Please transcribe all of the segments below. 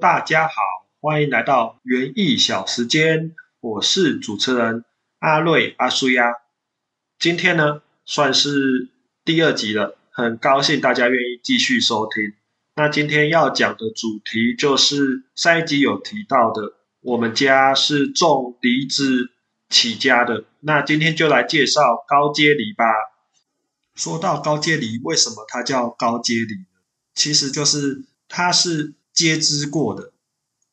大家好，欢迎来到园艺小时间，我是主持人阿瑞阿苏呀。今天呢，算是第二集了，很高兴大家愿意继续收听。那今天要讲的主题就是上一集有提到的，我们家是种梨子起家的。那今天就来介绍高阶梨吧。说到高阶梨，为什么它叫高阶梨呢？其实就是它是接枝过的，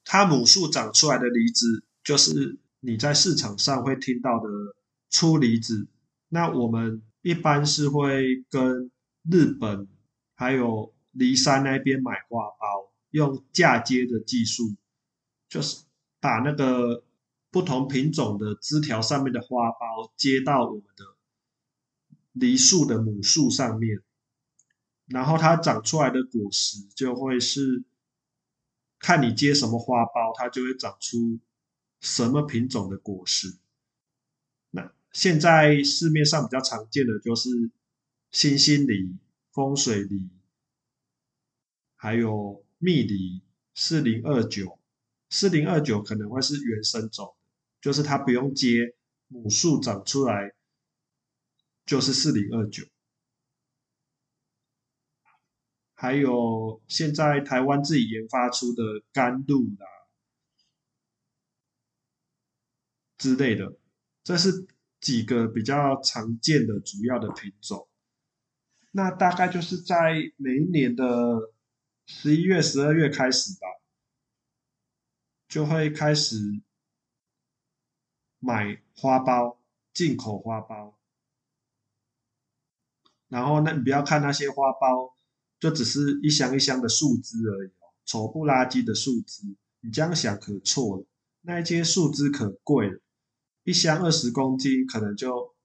它母树长出来的梨子，就是你在市场上会听到的粗梨子。那我们一般是会跟日本还有梨山那边买花苞，用嫁接的技术，就是把那个不同品种的枝条上面的花苞接到我们的梨树的母树上面，然后它长出来的果实就会是看你接什么花苞，它就会长出什么品种的果实。那现在市面上比较常见的就是星星梨、风水梨。还有蜜梨四零二九，四零二九可能会是原生种，就是它不用接母树长出来，就是四零二九。还有现在台湾自己研发出的甘露啦之类的，这是几个比较常见的主要的品种。那大概就是在每一年的。十一月、十二月开始吧，就会开始买花苞，进口花苞。然后，那你不要看那些花苞，就只是一箱一箱的树枝而已哦，丑不拉几的树枝。你这样想可错了，那一些树枝可贵了，一箱二十公斤，可能就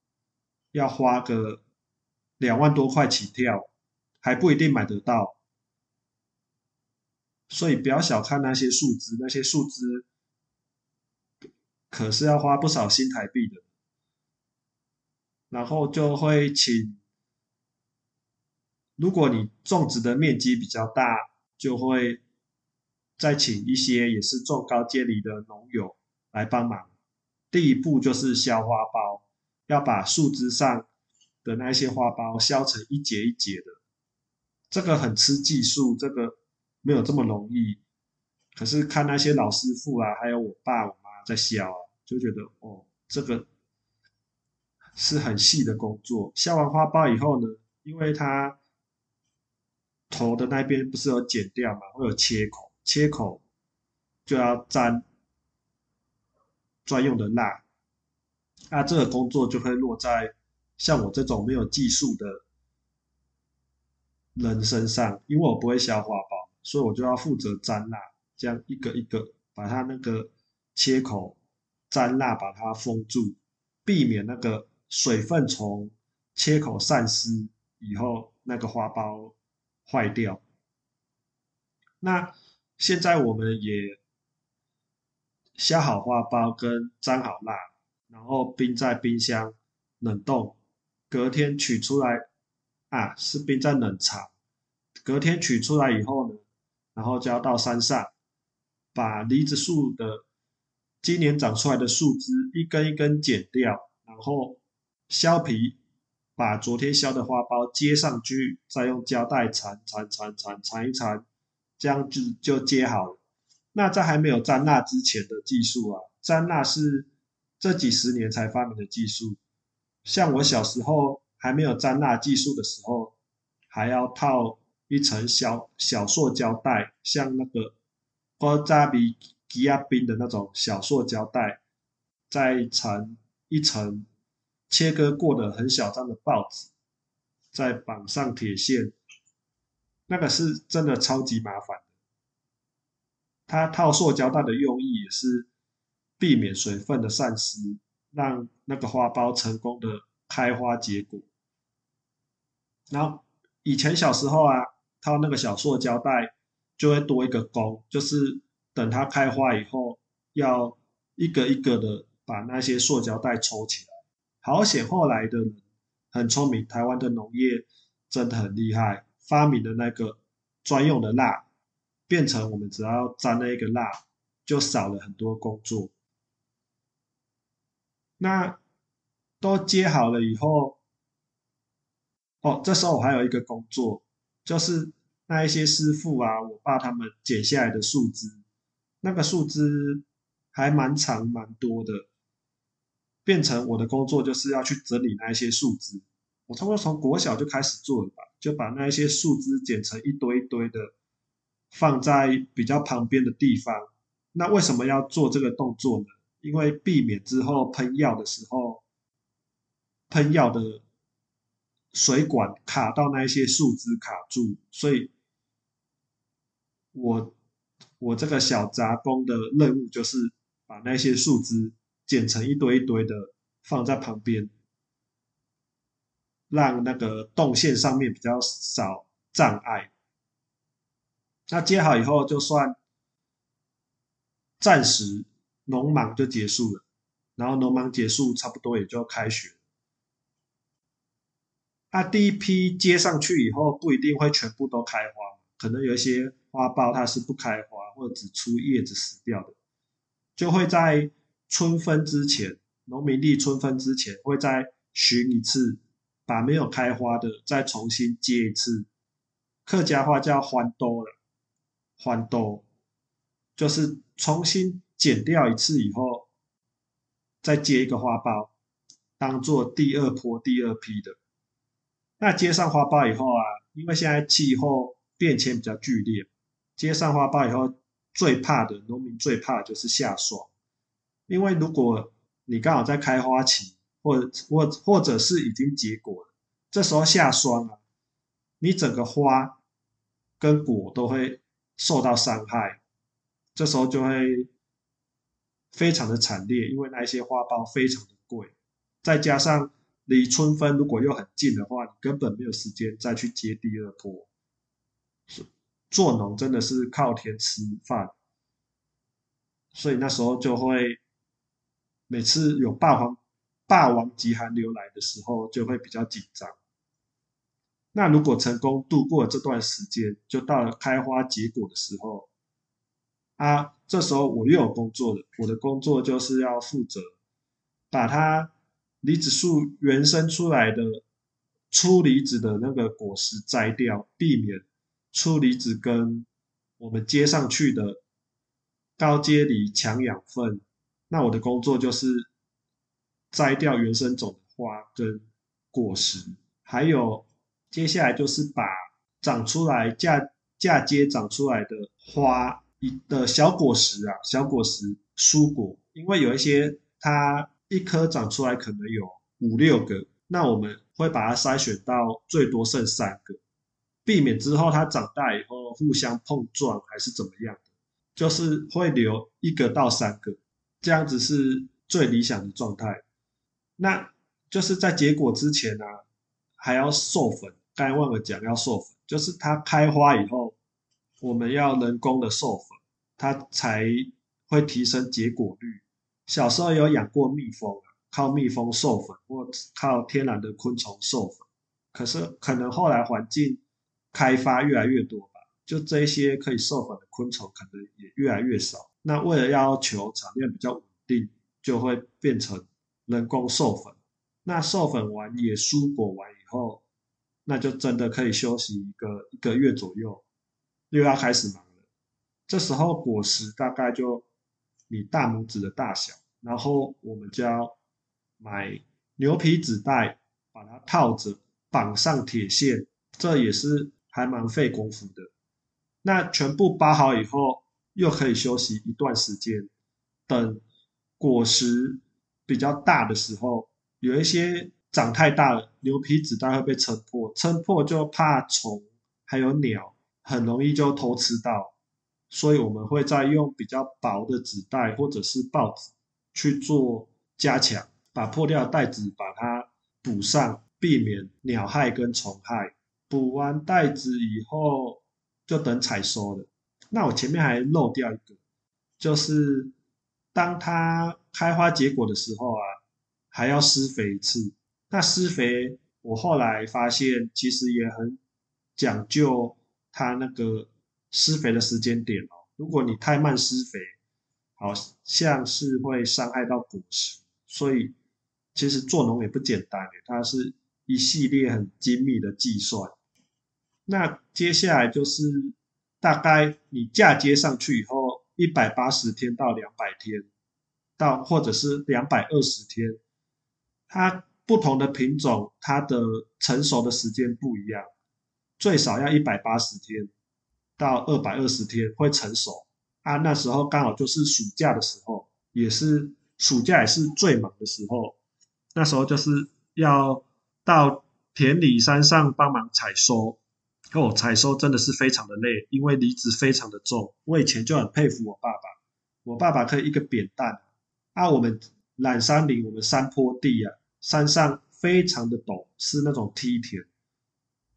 要花个两万多块起跳，还不一定买得到。所以不要小看那些树枝，那些树枝可是要花不少新台币的。然后就会请，如果你种植的面积比较大，就会再请一些也是种高阶梨的农友来帮忙。第一步就是削花苞，要把树枝上的那些花苞削成一节一节的，这个很吃技术，这个。没有这么容易，可是看那些老师傅啊，还有我爸我妈在削，就觉得哦，这个是很细的工作。削完花苞以后呢，因为它头的那边不是有剪掉嘛，会有切口，切口就要沾专用的蜡，那这个工作就会落在像我这种没有技术的人身上，因为我不会削花苞。所以我就要负责沾蜡，这样一个一个把它那个切口沾蜡，把它封住，避免那个水分从切口散失以后，那个花苞坏掉。那现在我们也削好花苞跟粘好蜡，然后冰在冰箱冷冻，隔天取出来啊，是冰在冷藏，隔天取出来以后呢？然后就要到山上，把梨子树的今年长出来的树枝一根一根剪掉，然后削皮，把昨天削的花苞接上去，再用胶带缠缠缠缠缠一缠，这样就就接好了。那在还没有粘蜡之前的技术啊，粘蜡是这几十年才发明的技术。像我小时候还没有粘蜡技术的时候，还要套。一层小小塑胶袋，像那个高扎比吉亚冰的那种小塑胶袋，再缠一层切割过的很小张的报纸，再绑上铁线，那个是真的超级麻烦。它套塑胶袋的用意也是避免水分的散失，让那个花苞成功的开花结果。然后以前小时候啊。套那个小塑胶袋就会多一个钩，就是等它开花以后，要一个一个的把那些塑胶袋抽起来。好险，后来的人很聪明，台湾的农业真的很厉害，发明的那个专用的蜡，变成我们只要沾那一个蜡，就少了很多工作。那都接好了以后，哦，这时候我还有一个工作，就是那一些师傅啊，我爸他们剪下来的树枝，那个树枝还蛮长蛮多的，变成我的工作就是要去整理那一些树枝。我差不多从国小就开始做了吧，就把那一些树枝剪成一堆一堆的，放在比较旁边的地方。那为什么要做这个动作呢？因为避免之后喷药的时候，喷药的水管卡到那一些树枝卡住，所以，我我这个小杂工的任务就是把那些树枝剪成一堆一堆的放在旁边。让那个动线上面比较少障碍。那接好以后，就算暂时农忙就结束了。然后农忙结束，差不多也就开学。那第一批接上去以后，不一定会全部都开花，可能有一些花苞它是不开花，或者只出叶子死掉的，就会在春分之前，农民历春分之前，会再寻一次。把没有开花的再重新接一次，客家话叫欢多了，欢多就是重新剪掉一次以后，再接一个花苞，当做第二波第二批的。那接上花苞以后啊，因为现在气候变迁比较剧烈，接上花苞以后最怕的农民最怕就是下霜，因为如果你刚好在开花期。或或或者是已经结果了，这时候下霜啊，你整个花跟果都会受到伤害，这时候就会非常的惨烈，因为那些花苞非常的贵，再加上离春分如果又很近的话，你根本没有时间再去接第二波。做农真的是靠天吃饭，所以那时候就会每次有霸王。霸王级寒流来的时候，就会比较紧张。那如果成功度过这段时间，就到了开花结果的时候，啊，这时候我又有工作了。我的工作就是要负责把它离子树原生出来的粗离子的那个果实摘掉，避免粗离子跟我们接上去的高阶离抢养分。那我的工作就是。摘掉原生种的花跟果实，还有接下来就是把长出来嫁嫁接长出来的花一的小果实啊，小果实蔬果，因为有一些它一颗长出来可能有五六个，那我们会把它筛选到最多剩三个，避免之后它长大以后互相碰撞还是怎么样的，就是会留一个到三个，这样子是最理想的状态。那就是在结果之前呢，还要授粉。刚才忘了讲要授粉，就是它开花以后，我们要人工的授粉，它才会提升结果率。小时候有养过蜜蜂啊靠蜜蜂授粉或靠天然的昆虫授粉。可是可能后来环境开发越来越多吧，就这些可以授粉的昆虫可能也越来越少。那为了要求产量比较稳定，就会变成。人工授粉，那授粉完也蔬果完以后，那就真的可以休息一个一个月左右，又要开始忙了。这时候果实大概就你大拇指的大小，然后我们就要买牛皮纸袋，把它套着，绑上铁线，这也是还蛮费功夫的。那全部包好以后，又可以休息一段时间，等果实。比较大的时候，有一些长太大了，牛皮纸袋会被撑破，撑破就怕虫还有鸟，很容易就偷吃到，所以我们会再用比较薄的纸袋或者是报纸去做加强，把破掉的袋子把它补上，避免鸟害跟虫害。补完袋子以后，就等采收了。那我前面还漏掉一个，就是当它。开花结果的时候啊，还要施肥一次。那施肥，我后来发现其实也很讲究它那个施肥的时间点哦。如果你太慢施肥，好像是会伤害到果实。所以其实做农也不简单它是一系列很精密的计算。那接下来就是大概你嫁接上去以后，一百八十天到两百天，到或者是两百二十天，它不同的品种它的成熟的时间不一样，最少要一百八十天到二百二十天会成熟啊。那时候刚好就是暑假的时候，也是暑假也是最忙的时候，那时候就是要到田里山上帮忙采收。哦，采收真的是非常的累，因为梨子非常的重。我以前就很佩服我爸爸，我爸爸可以一个扁担。啊，我们揽山林，我们山坡地啊，山上非常的陡，是那种梯田。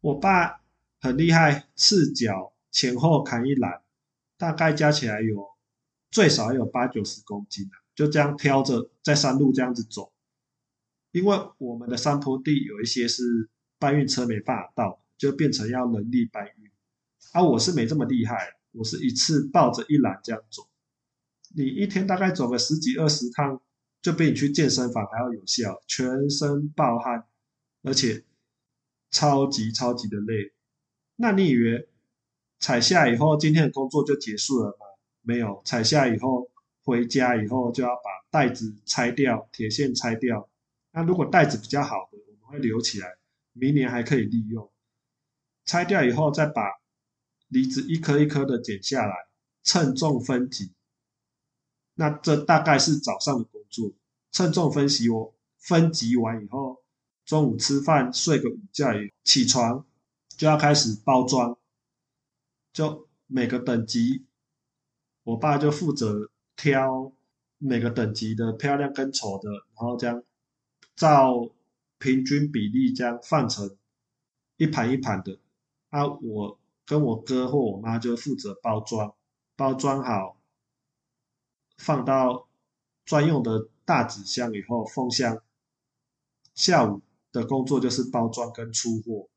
我爸很厉害，赤脚前后砍一篮，大概加起来有最少有八九十公斤啊，就这样挑着在山路这样子走。因为我们的山坡地有一些是搬运车没办法到。就变成要人力搬运，啊，我是没这么厉害，我是一次抱着一篮这样走。你一天大概走个十几二十趟，就比你去健身房还要有效，全身暴汗，而且超级超级的累。那你以为踩下以后今天的工作就结束了吗？没有，踩下以后回家以后就要把袋子拆掉，铁线拆掉。那如果袋子比较好的，我们会留起来，明年还可以利用。拆掉以后，再把梨子一颗一颗的剪下来，称重分级。那这大概是早上的工作。称重分析，我分级完以后，中午吃饭睡个午觉，起床就要开始包装。就每个等级，我爸就负责挑每个等级的漂亮跟丑的，然后这样照平均比例这样放成一盘一盘的。啊，我跟我哥或我妈就负责包装，包装好，放到专用的大纸箱以后封箱。下午的工作就是包装跟出货。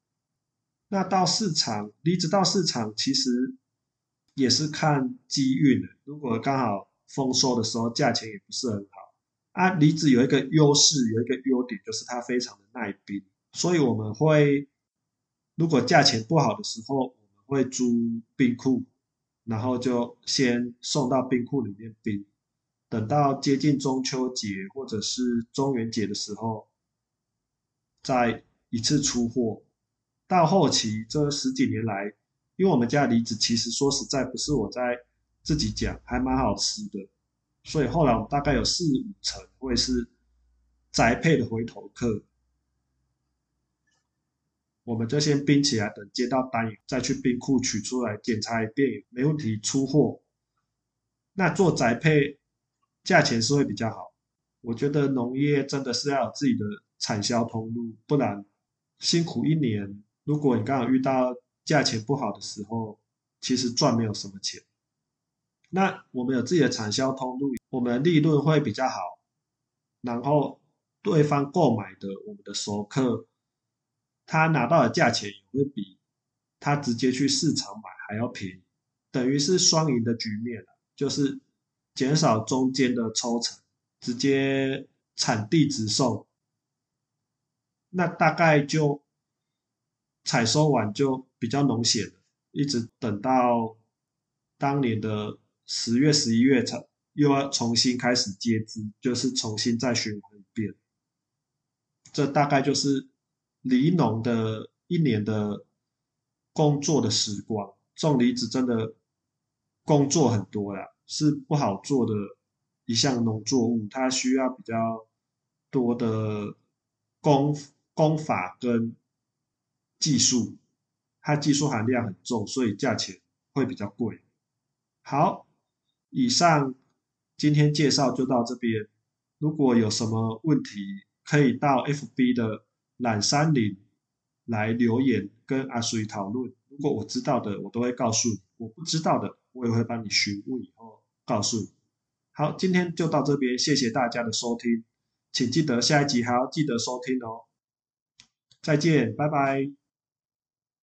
那到市场，梨子到市场其实也是看机运的。如果刚好丰收的时候，价钱也不是很好。啊，梨子有一个优势，有一个优点，就是它非常的耐冰，所以我们会。如果价钱不好的时候，我们会租冰库，然后就先送到冰库里面冰，等到接近中秋节或者是中元节的时候，再一次出货。到后期这十几年来，因为我们家梨子其实说实在不是我在自己讲，还蛮好吃的，所以后来我们大概有四五成会是宅配的回头客。我们就先冰起来，等接到单再去冰库取出来检查一遍，没问题出货。那做宅配价钱是会比较好。我觉得农业真的是要有自己的产销通路，不然辛苦一年，如果你刚好遇到价钱不好的时候，其实赚没有什么钱。那我们有自己的产销通路，我们利润会比较好，然后对方购买的我们的熟客。他拿到的价钱也会比他直接去市场买还要便宜，等于是双赢的局面了，就是减少中间的抽成，直接产地直送。那大概就采收完就比较农闲了，一直等到当年的十月、十一月才又要重新开始接枝，就是重新再循环一遍。这大概就是。梨农的一年的工作的时光，种梨子真的工作很多呀，是不好做的一项农作物，它需要比较多的功功法跟技术，它技术含量很重，所以价钱会比较贵。好，以上今天介绍就到这边，如果有什么问题，可以到 FB 的。懒山林来留言跟阿水讨论，如果我知道的，我都会告诉你；我不知道的，我也会帮你询问以后告诉你。好，今天就到这边，谢谢大家的收听，请记得下一集还要记得收听哦。再见，拜拜。